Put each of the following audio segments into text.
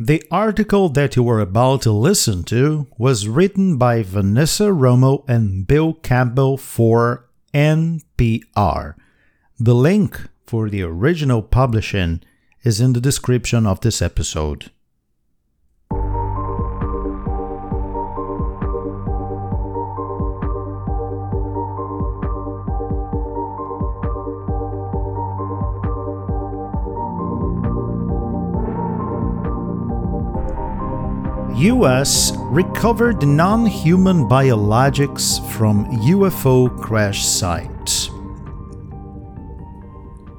The article that you are about to listen to was written by Vanessa Romo and Bill Campbell for NPR. The link for the original publishing is in the description of this episode. US recovered non human biologics from UFO crash site.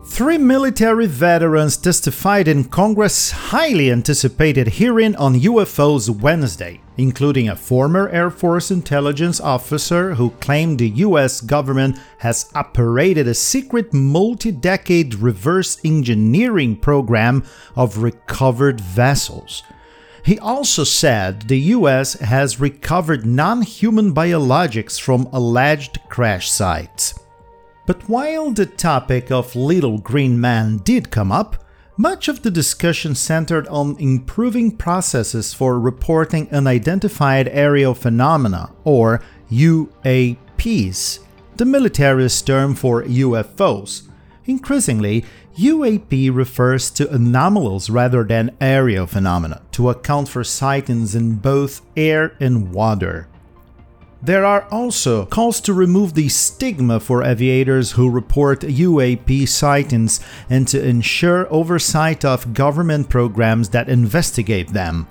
Three military veterans testified in Congress' highly anticipated hearing on UFOs Wednesday, including a former Air Force intelligence officer who claimed the US government has operated a secret multi decade reverse engineering program of recovered vessels. He also said the US has recovered non human biologics from alleged crash sites. But while the topic of Little Green Man did come up, much of the discussion centered on improving processes for reporting unidentified aerial phenomena, or UAPs, the military's term for UFOs. Increasingly, UAP refers to anomalous rather than aerial phenomena to account for sightings in both air and water. There are also calls to remove the stigma for aviators who report UAP sightings and to ensure oversight of government programs that investigate them.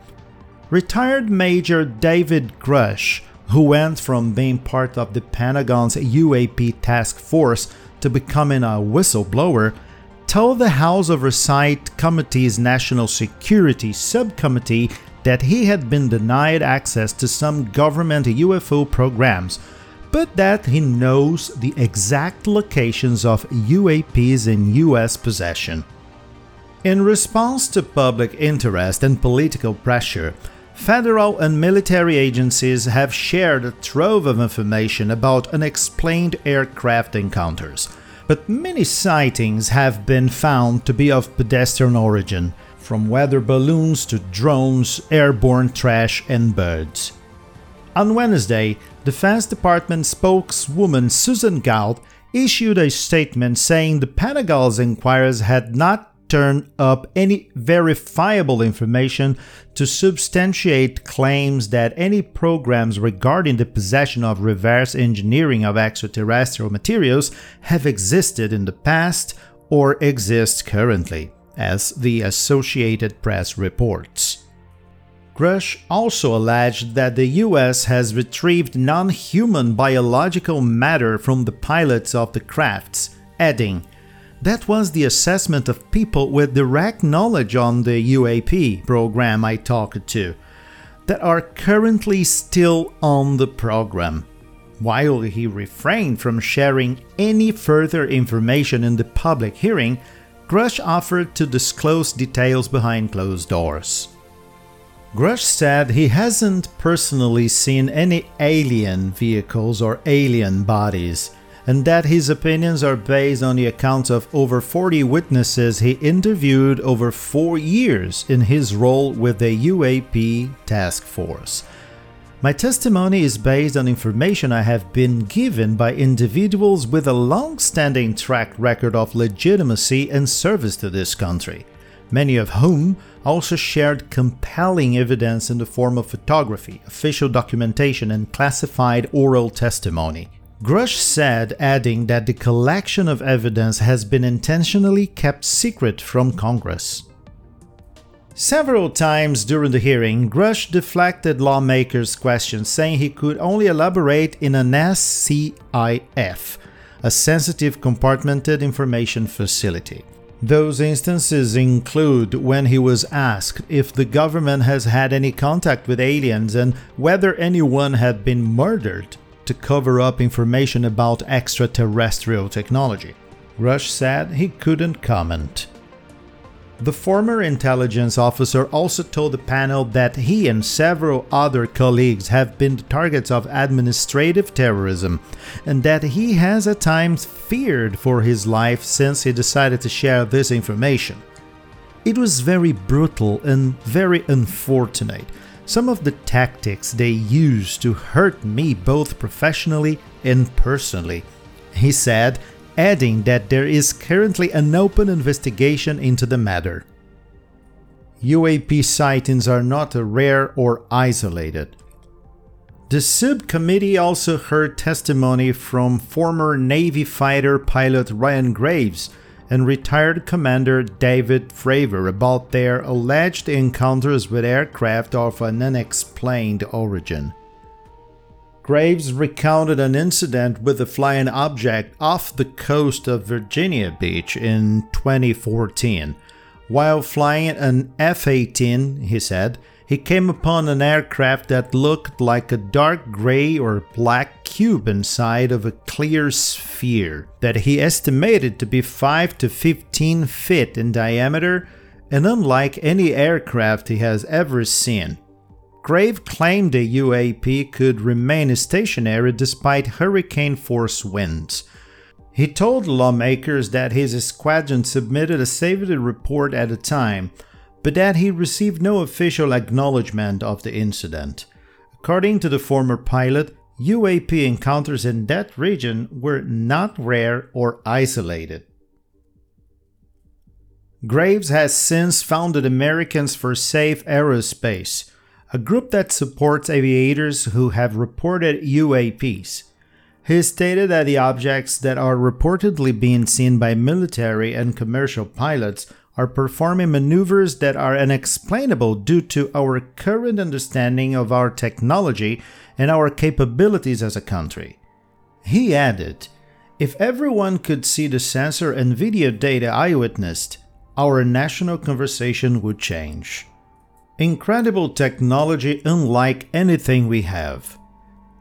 Retired Major David Grusch, who went from being part of the Pentagon's UAP task force to becoming a whistleblower, told the House Oversight Committee's National Security Subcommittee that he had been denied access to some government UFO programs, but that he knows the exact locations of UAPs in US possession. In response to public interest and political pressure, federal and military agencies have shared a trove of information about unexplained aircraft encounters but many sightings have been found to be of pedestrian origin, from weather balloons to drones, airborne trash, and birds. On Wednesday, Defense Department spokeswoman Susan Gould issued a statement saying the Pentagon's inquiries had not turn up any verifiable information to substantiate claims that any programs regarding the possession of reverse engineering of extraterrestrial materials have existed in the past or exist currently, as the Associated Press reports. Grusch also alleged that the US has retrieved non human biological matter from the pilots of the crafts, adding, that was the assessment of people with direct knowledge on the UAP program I talked to, that are currently still on the program. While he refrained from sharing any further information in the public hearing, Grusch offered to disclose details behind closed doors. Grusch said he hasn't personally seen any alien vehicles or alien bodies and that his opinions are based on the accounts of over 40 witnesses he interviewed over four years in his role with the UAP task force. My testimony is based on information I have been given by individuals with a long standing track record of legitimacy and service to this country, many of whom also shared compelling evidence in the form of photography, official documentation, and classified oral testimony. Grusch said, adding that the collection of evidence has been intentionally kept secret from Congress. Several times during the hearing, Grusch deflected lawmakers' questions, saying he could only elaborate in an SCIF, a sensitive compartmented information facility. Those instances include when he was asked if the government has had any contact with aliens and whether anyone had been murdered to cover up information about extraterrestrial technology. Grusch said he couldn't comment. The former intelligence officer also told the panel that he and several other colleagues have been the targets of administrative terrorism and that he has at times feared for his life since he decided to share this information. It was very brutal and very unfortunate. Some of the tactics they used to hurt me both professionally and personally. He said, adding that there is currently an open investigation into the matter. UAP sightings are not rare or isolated. The subcommittee also heard testimony from former Navy fighter pilot Ryan Graves and retired Commander David Fravor about their alleged encounters with aircraft of an unexplained origin. Graves recounted an incident with a flying object off the coast of Virginia Beach in 2014. While flying an F 18, he said, he came upon an aircraft that looked like a dark gray or black cube inside of a clear sphere that he estimated to be 5 to 15 feet in diameter and unlike any aircraft he has ever seen. Grave claimed the UAP could remain stationary despite hurricane force winds. He told lawmakers that his squadron submitted a safety report at the time but that he received no official acknowledgement of the incident. According to the former pilot, UAP encounters in that region were not rare or isolated. Graves has since founded Americans for Safe Aerospace, a group that supports aviators who have reported UAPs. He stated that the objects that are reportedly being seen by military and commercial pilots are performing maneuvers that are unexplainable due to our current understanding of our technology and our capabilities as a country. He added, If everyone could see the sensor and video data I witnessed, our national conversation would change. Incredible technology unlike anything we have.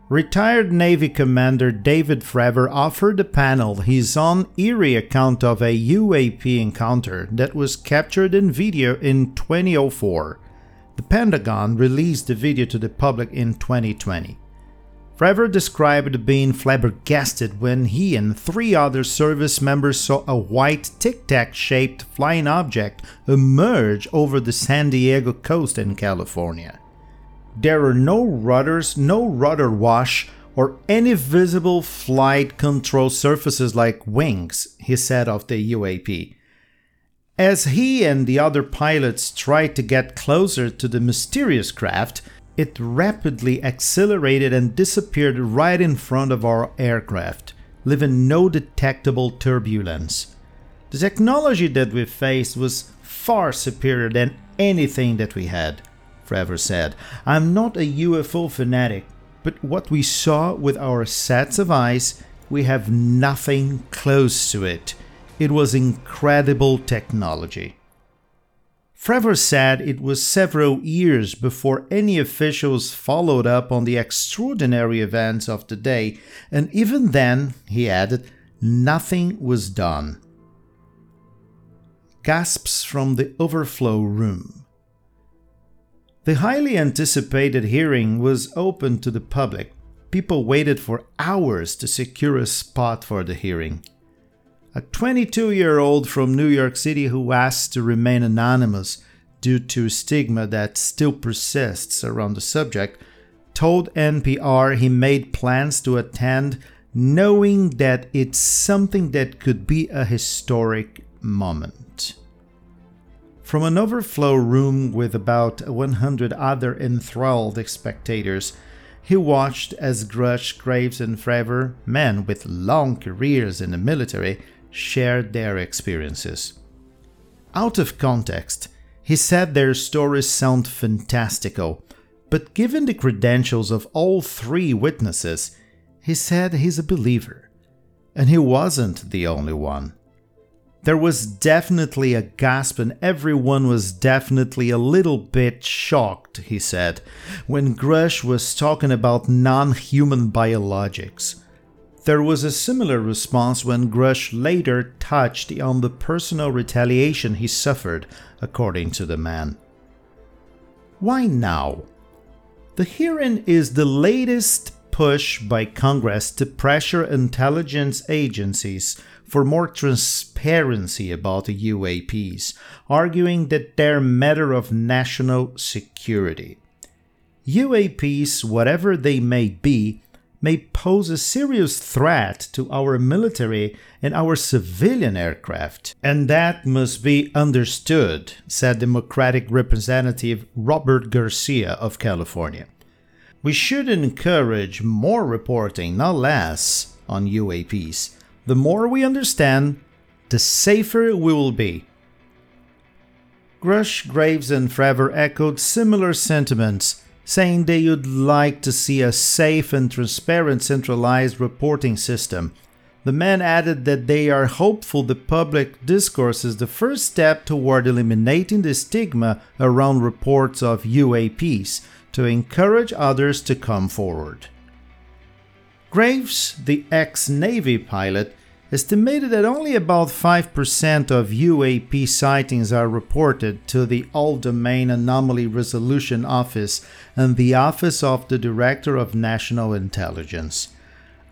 Retired Navy Commander David Fravor offered the panel his own eerie account of a UAP encounter that was captured in video in 2004. The Pentagon released the video to the public in 2020. Fravor described being flabbergasted when he and three other service members saw a white tic tac shaped flying object emerge over the San Diego coast in California. There are no rudders, no rudder wash, or any visible flight control surfaces like wings, he said of the UAP. As he and the other pilots tried to get closer to the mysterious craft, it rapidly accelerated and disappeared right in front of our aircraft, leaving no detectable turbulence. The technology that we faced was far superior than anything that we had. Fravor said. I'm not a UFO fanatic, but what we saw with our sets of eyes, we have nothing close to it. It was incredible technology. Fravor said it was several years before any officials followed up on the extraordinary events of the day, and even then, he added, nothing was done. Gasps from the overflow room. The highly anticipated hearing was open to the public. People waited for hours to secure a spot for the hearing. A 22 year old from New York City who asked to remain anonymous due to stigma that still persists around the subject told NPR he made plans to attend knowing that it's something that could be a historic moment. From an overflow room with about 100 other enthralled spectators, he watched as Grusch, Graves, and Fravor, men with long careers in the military, shared their experiences. Out of context, he said their stories sound fantastical, but given the credentials of all three witnesses, he said he's a believer. And he wasn't the only one. There was definitely a gasp, and everyone was definitely a little bit shocked, he said, when Grusch was talking about non human biologics. There was a similar response when Grusch later touched on the personal retaliation he suffered, according to the man. Why now? The hearing is the latest push by Congress to pressure intelligence agencies for more transparency about the UAPs, arguing that they're a matter of national security. UAPs, whatever they may be, may pose a serious threat to our military and our civilian aircraft. And that must be understood, said Democratic Representative Robert Garcia of California. We should encourage more reporting, not less, on UAPs. The more we understand, the safer we will be. Grusch, Graves, and Fravor echoed similar sentiments saying they would like to see a safe and transparent centralized reporting system. The men added that they are hopeful the public discourse is the first step toward eliminating the stigma around reports of UAPs to encourage others to come forward. Graves, the ex Navy pilot, estimated that only about 5% of UAP sightings are reported to the All Domain Anomaly Resolution Office and the Office of the Director of National Intelligence.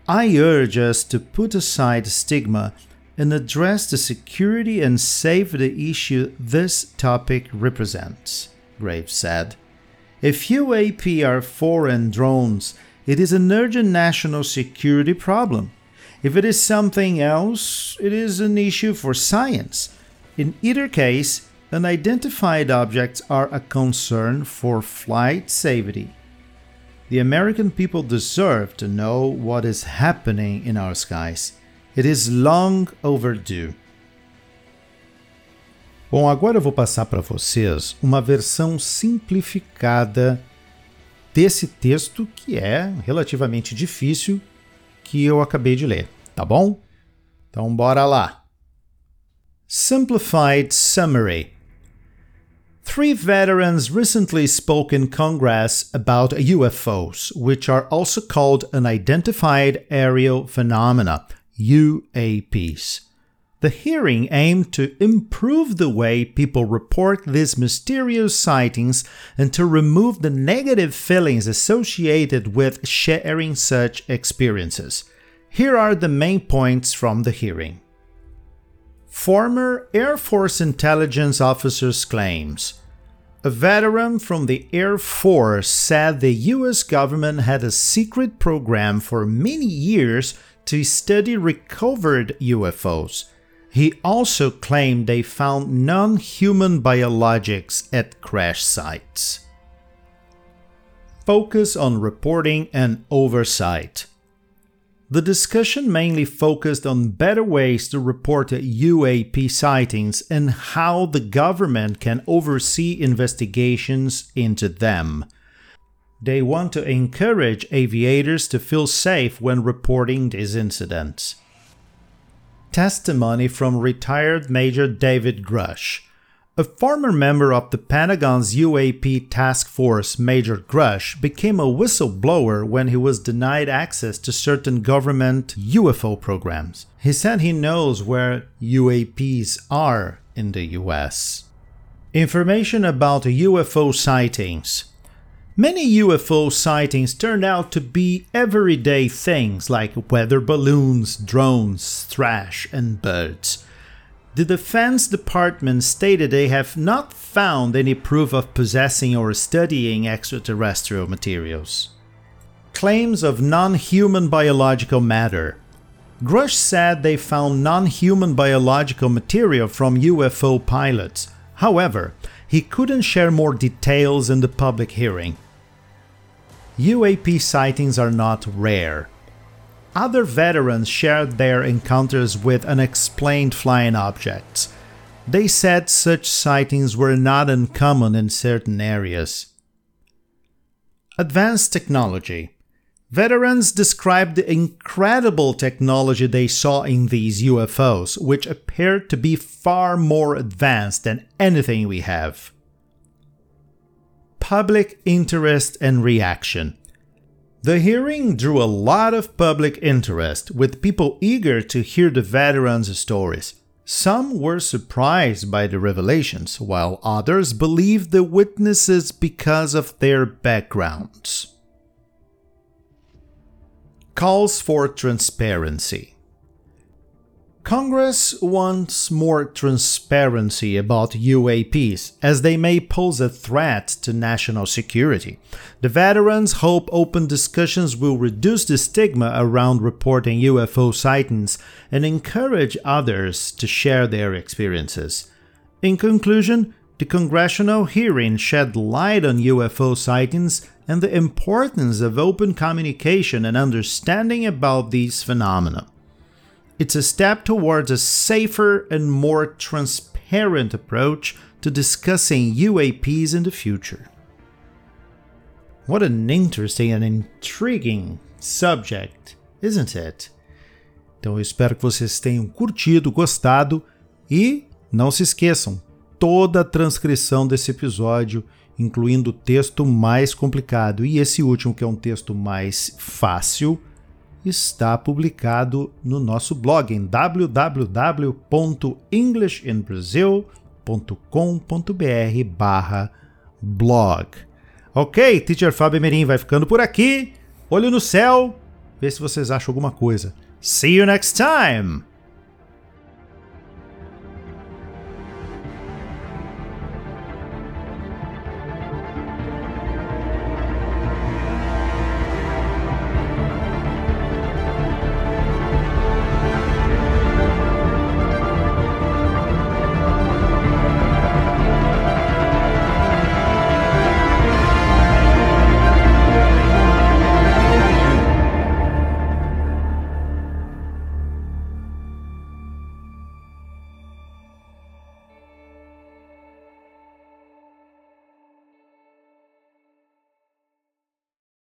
I urge us to put aside stigma and address the security and safety issue this topic represents, Graves said. If UAP are foreign drones, it is an urgent national security problem if it is something else, it is an issue for science. In either case, unidentified objects are a concern for flight safety. The American people deserve to know what is happening in our skies. It is long overdue. Bom, agora eu vou passar para vocês uma versão simplificada desse texto que é relativamente difícil que eu acabei de ler, tá bom? Então bora lá. Simplified Summary Three veterans recently spoke in Congress about UFOs, which are also called Unidentified Aerial Phenomena, UAPs. The hearing aimed to improve the way people report these mysterious sightings and to remove the negative feelings associated with sharing such experiences. Here are the main points from the hearing. Former Air Force intelligence officers' claims. A veteran from the Air Force said the US government had a secret program for many years to study recovered UFOs he also claimed they found non human biologics at crash sites. Focus on reporting and oversight. The discussion mainly focused on better ways to report UAP sightings and how the government can oversee investigations into them. They want to encourage aviators to feel safe when reporting these incidents testimony from retired Major David Grusch. A former member of the Pentagon's UAP task force, Major Grusch, became a whistleblower when he was denied access to certain government UFO programs. He said he knows where UAPs are in the US. Information about UFO sightings. Many UFO sightings turned out to be everyday things like weather balloons, drones, trash, and birds. The Defense Department stated they have not found any proof of possessing or studying extraterrestrial materials. Claims of non human biological matter. Grusch said they found non human biological material from UFO pilots. However, he couldn't share more details in the public hearing. UAP sightings are not rare. Other veterans shared their encounters with unexplained flying objects. They said such sightings were not uncommon in certain areas. Advanced technology. Veterans described the incredible technology they saw in these UFOs, which appeared to be far more advanced than anything we have public interest and reaction. The hearing drew a lot of public interest, with people eager to hear the veterans' stories. Some were surprised by the revelations, while others believed the witnesses because of their backgrounds. calls for transparency. Congress wants more transparency about UAPs, as they may pose a threat to national security. The veterans hope open discussions will reduce the stigma around reporting UFO sightings and encourage others to share their experiences. In conclusion, the congressional hearing shed light on UFO sightings and the importance of open communication and understanding about these phenomena. It's a step towards a safer and more transparent approach to discussing UAPs in the future. What an interesting and intriguing subject, isn't it? Então eu espero que vocês tenham curtido, gostado e não se esqueçam, toda a transcrição desse episódio, incluindo o texto mais complicado e esse último que é um texto mais fácil, está publicado no nosso blog em www.englishinbrazil.com.br blog. Ok, Teacher Fábio Merim vai ficando por aqui. Olho no céu, vê se vocês acham alguma coisa. See you next time!